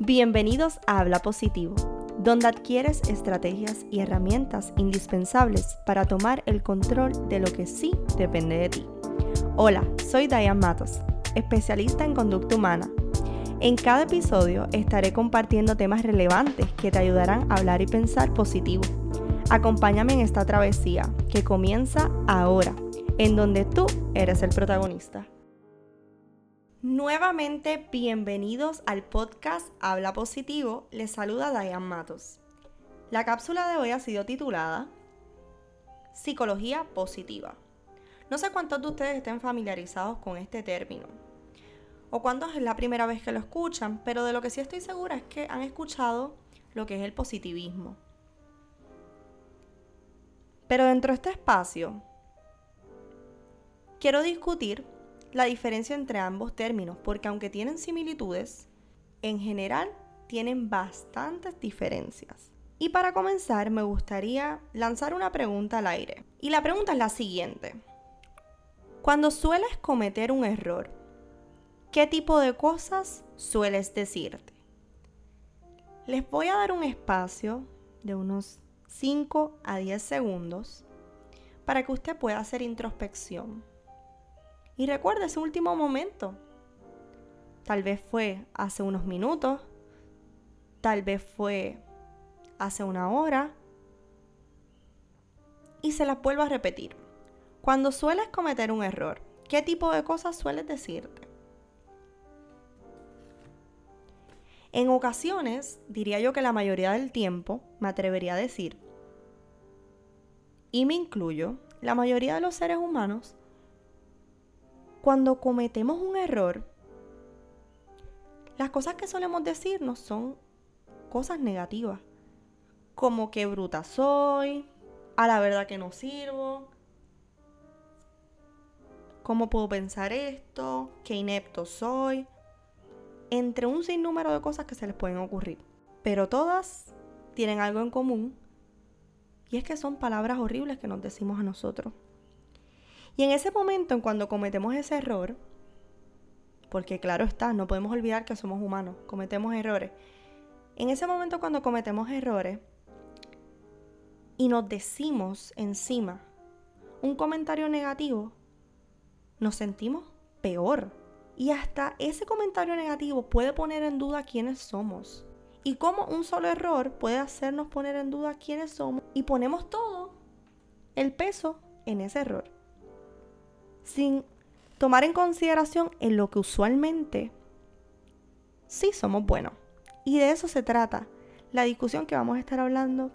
Bienvenidos a Habla Positivo, donde adquieres estrategias y herramientas indispensables para tomar el control de lo que sí depende de ti. Hola, soy Diane Matos, especialista en conducta humana. En cada episodio estaré compartiendo temas relevantes que te ayudarán a hablar y pensar positivo. Acompáñame en esta travesía que comienza ahora, en donde tú eres el protagonista. Nuevamente, bienvenidos al podcast Habla Positivo. Les saluda Diane Matos. La cápsula de hoy ha sido titulada Psicología Positiva. No sé cuántos de ustedes estén familiarizados con este término o cuántos es la primera vez que lo escuchan, pero de lo que sí estoy segura es que han escuchado lo que es el positivismo. Pero dentro de este espacio, quiero discutir la diferencia entre ambos términos, porque aunque tienen similitudes, en general tienen bastantes diferencias. Y para comenzar, me gustaría lanzar una pregunta al aire. Y la pregunta es la siguiente. Cuando sueles cometer un error, ¿qué tipo de cosas sueles decirte? Les voy a dar un espacio de unos 5 a 10 segundos para que usted pueda hacer introspección y recuerda ese último momento. Tal vez fue hace unos minutos, tal vez fue hace una hora. Y se las vuelvo a repetir. Cuando sueles cometer un error, ¿qué tipo de cosas sueles decirte? En ocasiones, diría yo que la mayoría del tiempo, me atrevería a decir, y me incluyo, la mayoría de los seres humanos cuando cometemos un error, las cosas que solemos decirnos son cosas negativas. Como que bruta soy, a la verdad que no sirvo, cómo puedo pensar esto, qué inepto soy, entre un sinnúmero de cosas que se les pueden ocurrir. Pero todas tienen algo en común y es que son palabras horribles que nos decimos a nosotros. Y en ese momento, en cuando cometemos ese error, porque claro está, no podemos olvidar que somos humanos, cometemos errores. En ese momento cuando cometemos errores y nos decimos encima un comentario negativo, nos sentimos peor. Y hasta ese comentario negativo puede poner en duda quiénes somos. Y cómo un solo error puede hacernos poner en duda quiénes somos. Y ponemos todo el peso en ese error sin tomar en consideración en lo que usualmente sí somos buenos. Y de eso se trata la discusión que vamos a estar hablando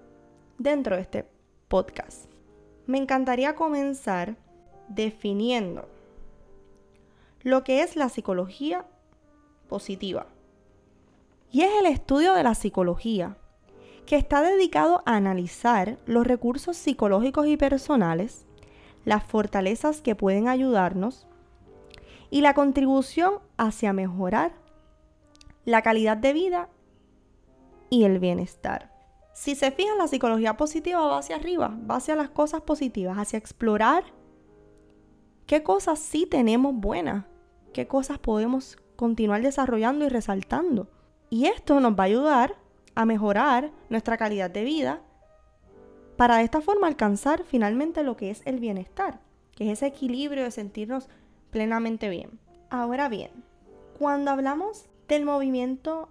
dentro de este podcast. Me encantaría comenzar definiendo lo que es la psicología positiva. Y es el estudio de la psicología que está dedicado a analizar los recursos psicológicos y personales las fortalezas que pueden ayudarnos y la contribución hacia mejorar la calidad de vida y el bienestar. Si se fijan, la psicología positiva va hacia arriba, va hacia las cosas positivas, hacia explorar qué cosas sí tenemos buenas, qué cosas podemos continuar desarrollando y resaltando. Y esto nos va a ayudar a mejorar nuestra calidad de vida para de esta forma alcanzar finalmente lo que es el bienestar, que es ese equilibrio de sentirnos plenamente bien. Ahora bien, cuando hablamos del movimiento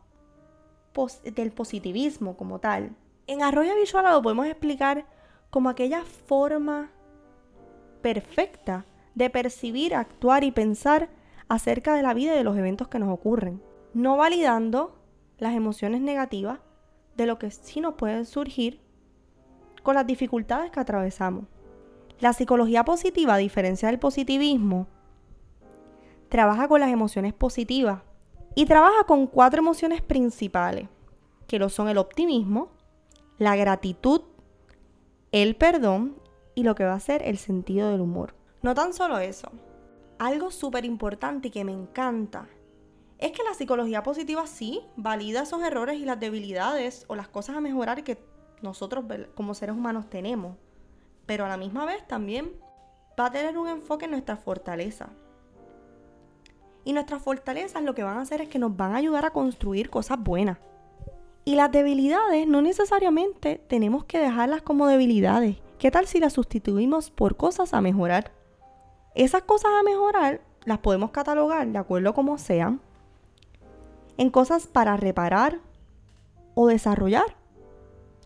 del positivismo como tal, en Arroyo Visual lo podemos explicar como aquella forma perfecta de percibir, actuar y pensar acerca de la vida y de los eventos que nos ocurren, no validando las emociones negativas de lo que sí nos pueden surgir con las dificultades que atravesamos. La psicología positiva, a diferencia del positivismo, trabaja con las emociones positivas y trabaja con cuatro emociones principales, que lo son el optimismo, la gratitud, el perdón y lo que va a ser el sentido del humor. No tan solo eso, algo súper importante y que me encanta es que la psicología positiva sí valida esos errores y las debilidades o las cosas a mejorar que nosotros como seres humanos tenemos, pero a la misma vez también va a tener un enfoque en nuestra fortaleza. Y nuestras fortalezas lo que van a hacer es que nos van a ayudar a construir cosas buenas. Y las debilidades no necesariamente tenemos que dejarlas como debilidades. ¿Qué tal si las sustituimos por cosas a mejorar? Esas cosas a mejorar las podemos catalogar de acuerdo a como sean en cosas para reparar o desarrollar.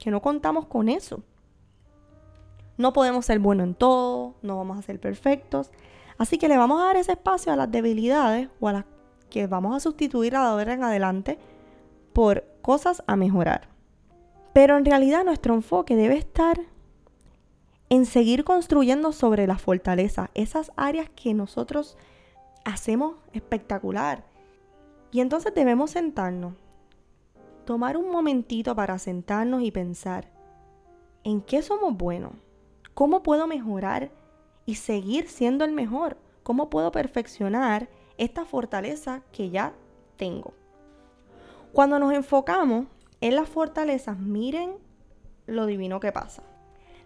Que no contamos con eso. No podemos ser buenos en todo, no vamos a ser perfectos. Así que le vamos a dar ese espacio a las debilidades o a las que vamos a sustituir a ver en adelante por cosas a mejorar. Pero en realidad nuestro enfoque debe estar en seguir construyendo sobre la fortaleza, esas áreas que nosotros hacemos espectacular. Y entonces debemos sentarnos, tomar un momentito para sentarnos y pensar, ¿en qué somos buenos? ¿Cómo puedo mejorar y seguir siendo el mejor? ¿Cómo puedo perfeccionar esta fortaleza que ya tengo? Cuando nos enfocamos en las fortalezas, miren lo divino que pasa.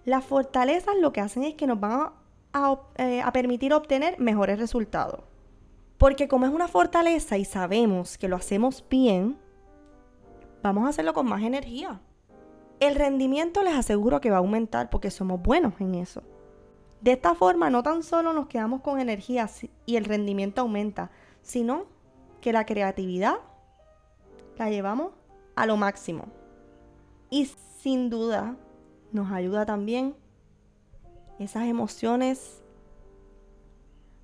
Las fortalezas lo que hacen es que nos van a, eh, permitir obtener mejores resultados. Porque como es una fortaleza y sabemos que lo hacemos bien, vamos a hacerlo con más energía. El rendimiento les aseguro que va a aumentar porque somos buenos en eso. De esta forma no tan solo nos quedamos con energía y el rendimiento aumenta, sino que la creatividad la llevamos a lo máximo. Y sin duda nos ayuda también esas emociones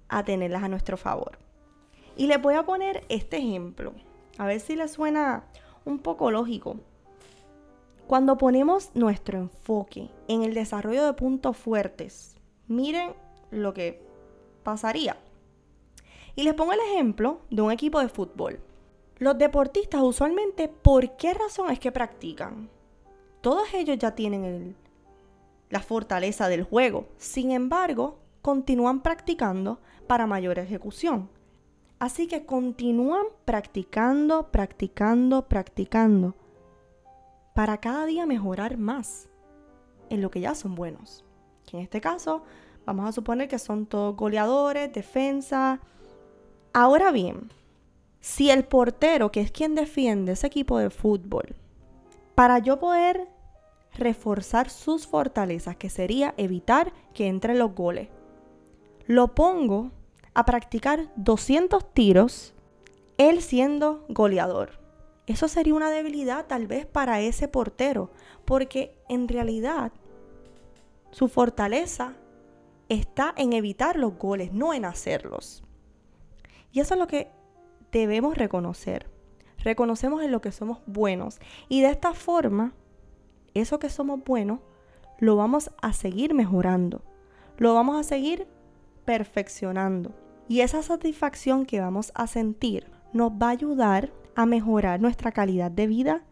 a tenerlas a nuestro favor. Y les voy a poner este ejemplo, a ver si les suena un poco lógico. Cuando ponemos nuestro enfoque en el desarrollo de puntos fuertes, miren lo que pasaría. Y les pongo el ejemplo de un equipo de fútbol. Los deportistas usualmente, ¿por qué razón es que practican? Todos ellos ya tienen la fortaleza del juego. Sin embargo, continúan practicando para mayor ejecución. Así que continúan practicando, practicando, practicando para cada día mejorar más en lo que ya son buenos. en este caso, vamos a suponer que son todos goleadores, defensa. Ahora bien, si el portero, que es quien defiende ese equipo de fútbol, para yo poder reforzar sus fortalezas, que sería evitar que entren los goles, lo pongo a practicar 200 tiros, él siendo goleador. Eso sería una debilidad tal vez para ese portero, porque en realidad su fortaleza está en evitar los goles, no en hacerlos. Y eso es lo que debemos reconocer. Reconocemos en lo que somos buenos y de esta forma, eso que somos buenos, lo vamos a seguir mejorando, lo vamos a seguir perfeccionando. Y esa satisfacción que vamos a sentir nos va a ayudar a mejorar nuestra calidad de vida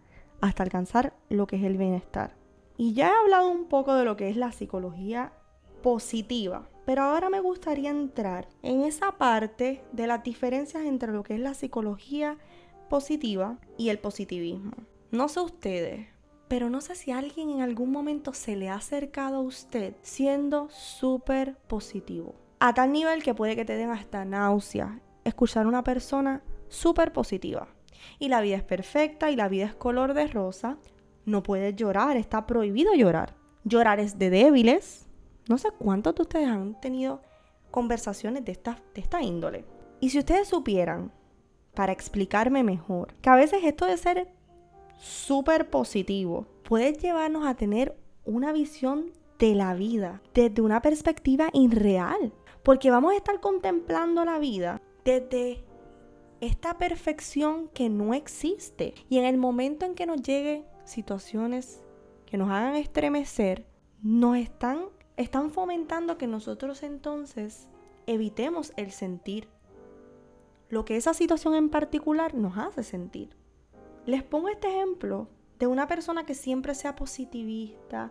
hasta alcanzar lo que es el bienestar. Y ya he hablado un poco de lo que es la psicología positiva, pero ahora me gustaría entrar en esa parte de las diferencias entre lo que es la psicología positiva y el positivismo. No sé ustedes, pero no sé si alguien en algún momento se le ha acercado a usted siendo súper positivo. A tal nivel que puede que te den hasta náusea escuchar a una persona súper positiva y la vida es perfecta y la vida es color de rosa, no puedes llorar, está prohibido llorar. Llorar es de débiles. No sé cuántos de ustedes han tenido conversaciones de esta, de esta índole. Y si ustedes supieran, para explicarme mejor, que a veces esto de ser súper positivo puede llevarnos a tener una visión de la vida desde una perspectiva irreal. Porque vamos a estar contemplando la vida desde esta perfección que no existe. Y en el momento en que nos lleguen situaciones que nos hagan estremecer, nos están, están fomentando que nosotros entonces evitemos el sentir lo que esa situación en particular nos hace sentir. Les pongo este ejemplo de una persona que siempre sea positivista,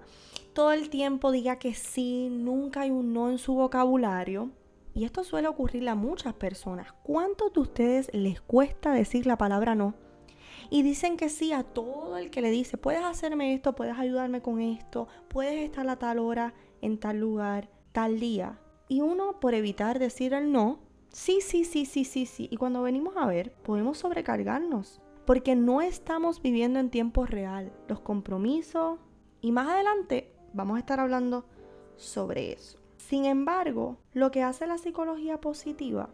todo el tiempo diga que sí, nunca hay un no en su vocabulario y esto suele ocurrirle a muchas personas. ¿Cuántos de ustedes les cuesta decir la palabra no? Y dicen que sí a todo el que le dice, puedes hacerme esto, puedes ayudarme con esto, puedes estar a tal hora, en tal lugar, tal día. Y uno, por evitar decir el no, Sí, sí, sí, sí, sí, sí. Y cuando venimos a ver, podemos sobrecargarnos. Porque no estamos viviendo en tiempo real. Los compromisos. Y más adelante vamos a estar hablando sobre eso. Sin embargo, lo que hace la psicología positiva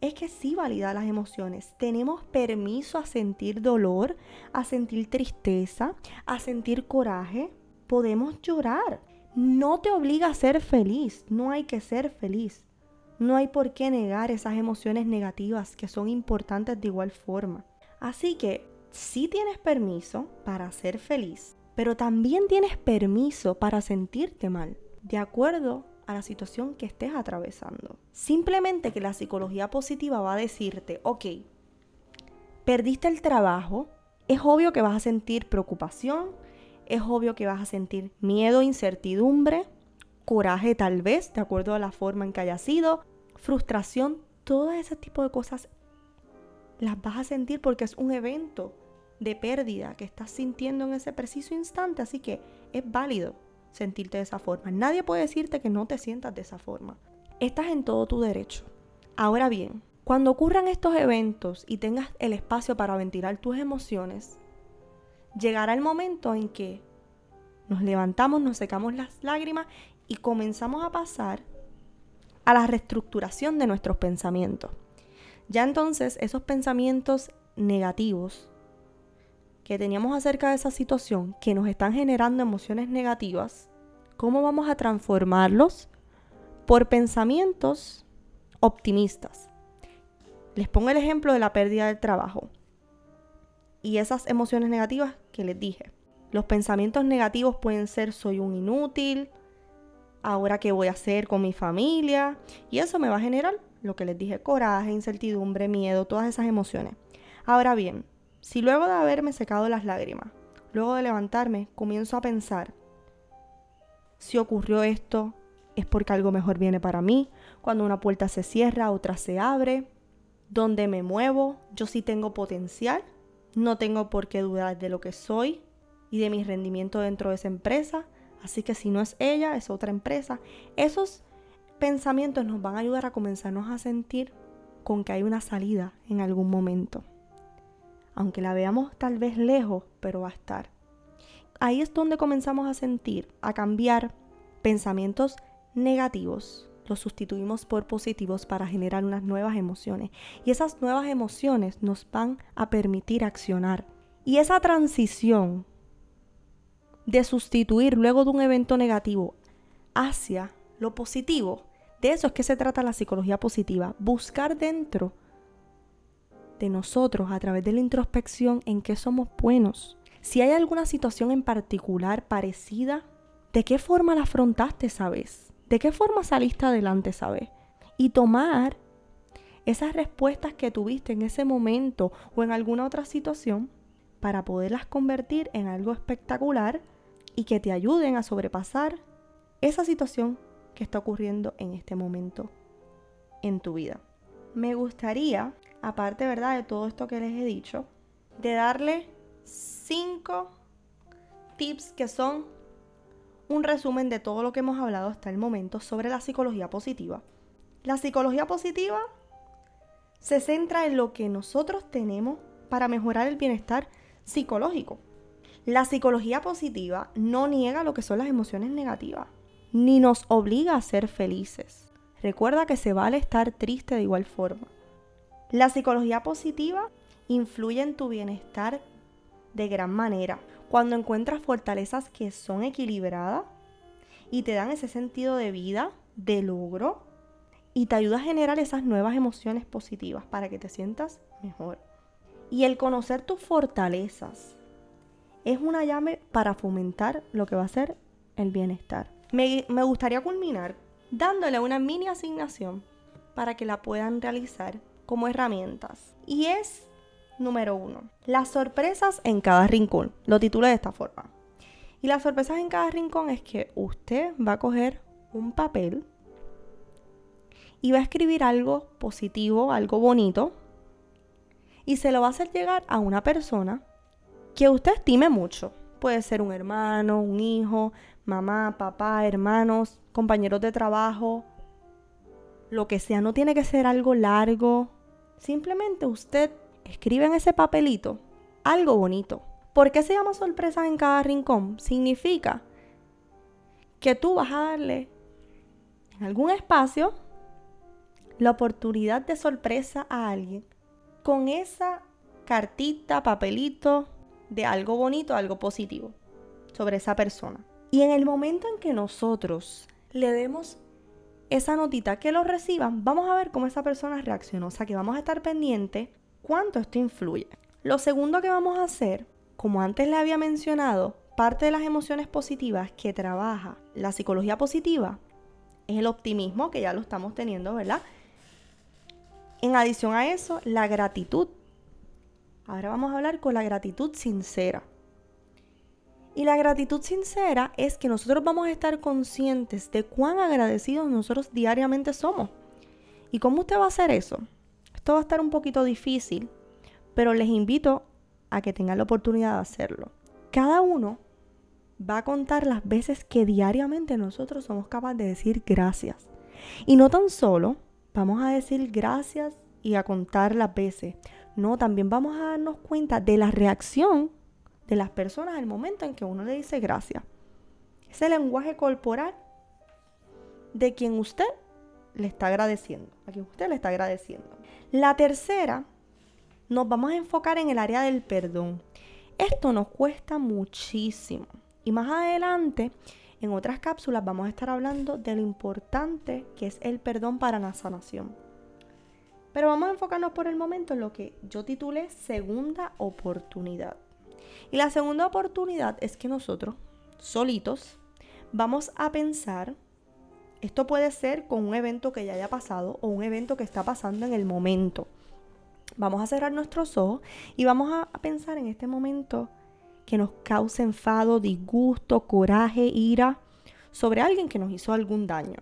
es que sí valida las emociones. Tenemos permiso a sentir dolor, a sentir tristeza, a sentir coraje. Podemos llorar. No te obliga a ser feliz. No hay que ser feliz. No hay por qué negar esas emociones negativas que son importantes de igual forma. Así que sí tienes permiso para ser feliz, pero también tienes permiso para sentirte mal, de acuerdo a la situación que estés atravesando. Simplemente que la psicología positiva va a decirte, ok, perdiste el trabajo, es obvio que vas a sentir preocupación, es obvio que vas a sentir miedo, incertidumbre, coraje tal vez, de acuerdo a la forma en que haya sido, frustración, todo ese tipo de cosas las vas a sentir porque es un evento de pérdida que estás sintiendo en ese preciso instante, así que es válido sentirte de esa forma. Nadie puede decirte que no te sientas de esa forma. Estás en todo tu derecho. Ahora bien, cuando ocurran estos eventos y tengas el espacio para ventilar tus emociones, llegará el momento en que nos levantamos, nos secamos las lágrimas y comenzamos a pasar a la reestructuración de nuestros pensamientos. Ya entonces esos pensamientos negativos que teníamos acerca de esa situación, que nos están generando emociones negativas, ¿cómo vamos a transformarlos por pensamientos optimistas? Les pongo el ejemplo de la pérdida del trabajo y esas emociones negativas que les dije. Los pensamientos negativos pueden ser soy un inútil, ahora qué voy a hacer con mi familia. Y eso me va a generar lo que les dije, coraje, incertidumbre, miedo, todas esas emociones. Ahora bien, si luego de haberme secado las lágrimas, luego de levantarme, comienzo a pensar, si ocurrió esto, es porque algo mejor viene para mí, cuando una puerta se cierra, otra se abre, donde me muevo, yo sí tengo potencial, no tengo por qué dudar de lo que soy y de mi rendimiento dentro de esa empresa, Así que si no es ella, es otra empresa. Esos pensamientos nos van a ayudar a comenzarnos a sentir con que hay una salida en algún momento. Aunque la veamos tal vez lejos, pero va a estar. Ahí es donde comenzamos a sentir, a cambiar pensamientos negativos. Los sustituimos por positivos para generar unas nuevas emociones. Y esas nuevas emociones nos van a permitir accionar. Y esa transición de sustituir luego de un evento negativo hacia lo positivo. De eso es que se trata la psicología positiva. Buscar dentro nosotros a través de la introspección en qué somos buenos. Si hay alguna situación en particular parecida, ¿de qué forma la afrontaste esa vez? ¿De qué forma saliste adelante esa vez? Y tomar esas respuestas que tuviste en ese momento o en alguna otra situación para poderlas convertir en algo espectacular y que te ayuden a sobrepasar esa situación que está ocurriendo en este momento en tu vida. Me gustaría, aparte ¿verdad? de todo esto que les he dicho, de darle cinco tips que son un resumen de todo lo que hemos hablado hasta el momento sobre la psicología positiva. La psicología positiva se centra en lo que nosotros tenemos para mejorar el bienestar psicológico. La psicología positiva no niega lo que son las emociones negativas, ni nos obliga a ser felices. Recuerda que se vale estar triste de igual forma. La psicología positiva influye en tu bienestar de gran manera. Cuando encuentras fortalezas que son equilibradas y te dan ese sentido de vida, de logro, y te ayuda a generar esas nuevas emociones positivas para que te sientas mejor. Y el conocer tus fortalezas es una llave para fomentar lo que va a ser el bienestar. Me, gustaría culminar dándole una mini asignación para que la puedan realizar como herramientas. Y es, número uno, las sorpresas en cada rincón. Lo titulé de esta forma. Y las sorpresas en cada rincón es que usted va a coger un papel y va a escribir algo positivo, algo bonito, y se lo va a hacer llegar a una persona que usted estime mucho. Puede ser un hermano, un hijo, mamá, papá, hermanos, compañeros de trabajo, lo que sea, no tiene que ser algo largo. Simplemente usted escribe en ese papelito algo bonito. ¿Por qué se llama sorpresa en cada rincón? Significa que tú vas a darle en algún espacio la oportunidad de sorpresa a alguien con esa cartita, papelito de algo bonito, algo positivo sobre esa persona. Y en el momento en que nosotros le demos esa notita que lo reciban, vamos a ver cómo esa persona reacciona. O sea que vamos a estar pendiente cuánto esto influye. Lo segundo que vamos a hacer, como antes le había mencionado, parte de las emociones positivas que trabaja la psicología positiva es el optimismo, que ya lo estamos teniendo, ¿verdad? En adición a eso, la gratitud. Ahora vamos a hablar con la gratitud sincera. Y la gratitud sincera es que nosotros vamos a estar conscientes de cuán agradecidos nosotros diariamente somos. ¿Y cómo usted va a hacer eso? Esto va a estar un poquito difícil, pero les invito a que tengan la oportunidad de hacerlo. Cada uno va a contar las veces que diariamente nosotros somos capaces de decir gracias. Y no tan solo vamos a decir gracias y a contar las veces. No, también vamos a darnos cuenta de la reacción de las personas al momento en que uno le dice gracias. Ese lenguaje corporal de quien usted le está agradeciendo, a quien usted le está agradeciendo. La tercera, nos vamos a enfocar en el área del perdón. Esto nos cuesta muchísimo. Y más adelante, en otras cápsulas, vamos a estar hablando de lo importante que es el perdón para la sanación. Pero vamos a enfocarnos por el momento en lo que yo titulé segunda oportunidad. Y la segunda oportunidad es que nosotros, solitos, vamos a pensar, esto puede ser con un evento que ya haya pasado o un evento que está pasando en el momento. Vamos a cerrar nuestros ojos y vamos a pensar en este momento que nos cause enfado, disgusto, coraje, ira sobre alguien que nos hizo algún daño.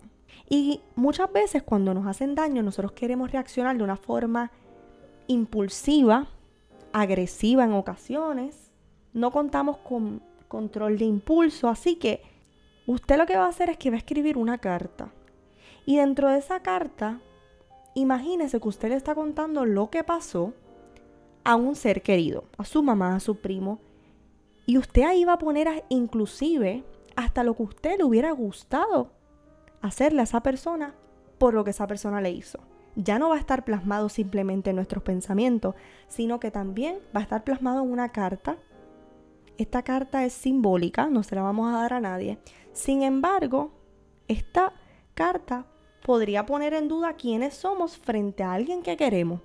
Y muchas veces cuando nos hacen daño nosotros queremos reaccionar de una forma impulsiva, agresiva en ocasiones, no contamos con control de impulso, así que usted lo que va a hacer es que va a escribir una carta. Y dentro de esa carta, imagínese que usted le está contando lo que pasó a un ser querido, a su mamá, a su primo, y usted ahí va a poner inclusive hasta lo que usted le hubiera gustado hacerle a esa persona por lo que esa persona le hizo. Ya no va a estar plasmado simplemente en nuestros pensamientos, sino que también va a estar plasmado en una carta esta carta es simbólica, no se la vamos a dar a nadie. Sin embargo, esta carta podría poner en duda quiénes somos frente a alguien que queremos.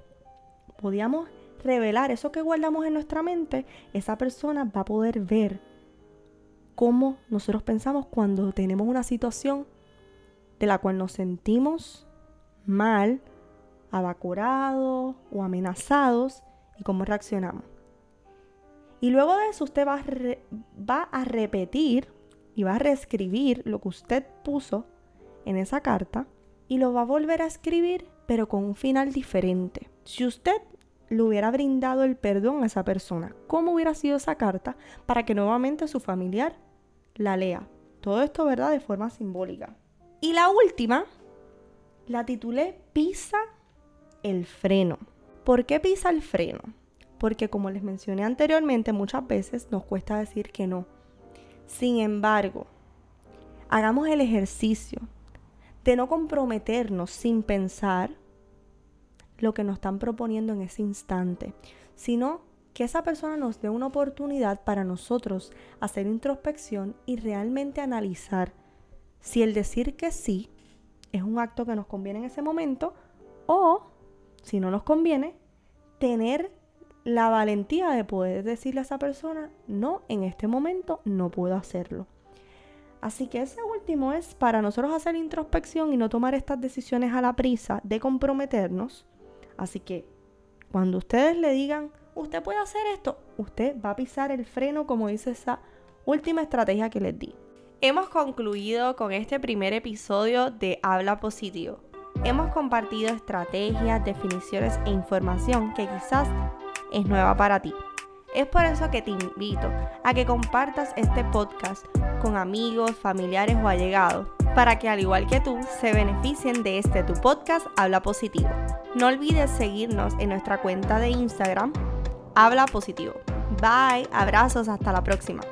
Podríamos revelar eso que guardamos en nuestra mente, esa persona va a poder ver cómo nosotros pensamos cuando tenemos una situación de la cual nos sentimos mal, abacorados o amenazados y cómo reaccionamos. Y luego de eso usted va a, va a repetir y va a reescribir lo que usted puso en esa carta y lo va a volver a escribir pero con un final diferente. Si usted le hubiera brindado el perdón a esa persona, ¿cómo hubiera sido esa carta para que nuevamente su familiar la lea? Todo esto, ¿verdad? De forma simbólica. Y la última, la titulé Pisa el freno. ¿Por qué pisa el freno? Porque como les mencioné anteriormente, muchas veces nos cuesta decir que no. Sin embargo, hagamos el ejercicio de no comprometernos sin pensar lo que nos están proponiendo en ese instante, sino que esa persona nos dé una oportunidad para nosotros hacer introspección y realmente analizar si el decir que sí es un acto que nos conviene en ese momento o, si no nos conviene, tener la valentía de poder decirle a esa persona, no, en este momento no puedo hacerlo. Así que ese último es para nosotros hacer introspección y no tomar estas decisiones a la prisa de comprometernos. Así que cuando ustedes le digan, usted puede hacer esto, usted va a pisar el freno como dice esa última estrategia que les di. Hemos concluido con este primer episodio de Habla Positivo. Hemos compartido estrategias, definiciones e información que quizás es nueva para ti. Es por eso que te invito a que compartas este podcast con amigos, familiares o allegados para que al igual que tú se beneficien de este tu podcast Habla Positivo. No olvides seguirnos en nuestra cuenta de Instagram Habla Positivo. Bye, abrazos, hasta la próxima.